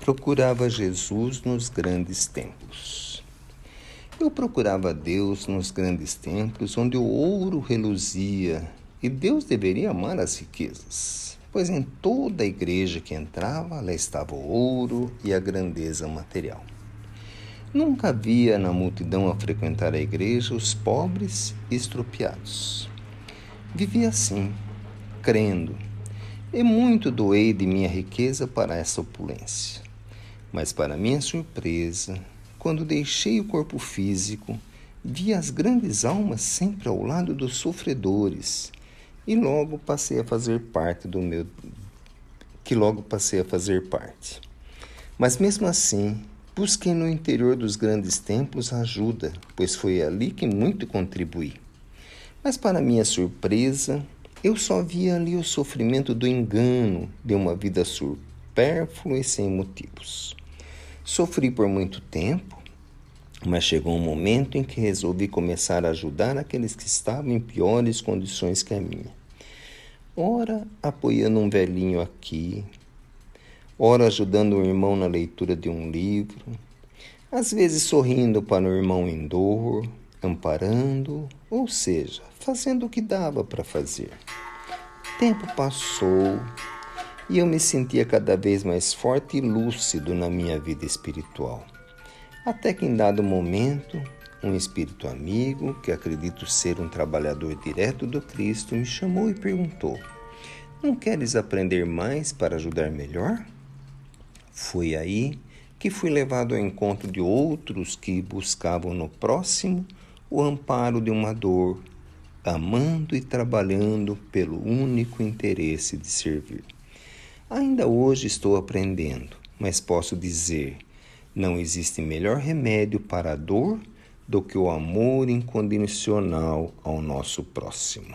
Procurava Jesus nos grandes templos. Eu procurava Deus nos grandes templos, onde o ouro reluzia, e Deus deveria amar as riquezas, pois em toda a igreja que entrava, lá estava o ouro e a grandeza material. Nunca havia na multidão a frequentar a igreja os pobres e estropiados. Vivia assim, crendo, e muito doei de minha riqueza para essa opulência. Mas, para minha surpresa, quando deixei o corpo físico, vi as grandes almas sempre ao lado dos sofredores e logo passei a fazer parte do meu que logo passei a fazer parte. Mas mesmo assim, busquei no interior dos grandes templos ajuda, pois foi ali que muito contribuí. Mas para minha surpresa, eu só via ali o sofrimento do engano de uma vida supérflua e sem motivos. Sofri por muito tempo, mas chegou um momento em que resolvi começar a ajudar aqueles que estavam em piores condições que a minha. Ora apoiando um velhinho aqui, ora ajudando um irmão na leitura de um livro, às vezes sorrindo para o irmão em dor, amparando, ou seja, fazendo o que dava para fazer. Tempo passou e eu me sentia cada vez mais forte e lúcido na minha vida espiritual. Até que em dado momento, um espírito amigo, que acredito ser um trabalhador direto do Cristo, me chamou e perguntou: Não queres aprender mais para ajudar melhor? Foi aí que fui levado ao encontro de outros que buscavam no próximo o amparo de uma dor, amando e trabalhando pelo único interesse de servir. Ainda hoje estou aprendendo, mas posso dizer: não existe melhor remédio para a dor do que o amor incondicional ao nosso próximo.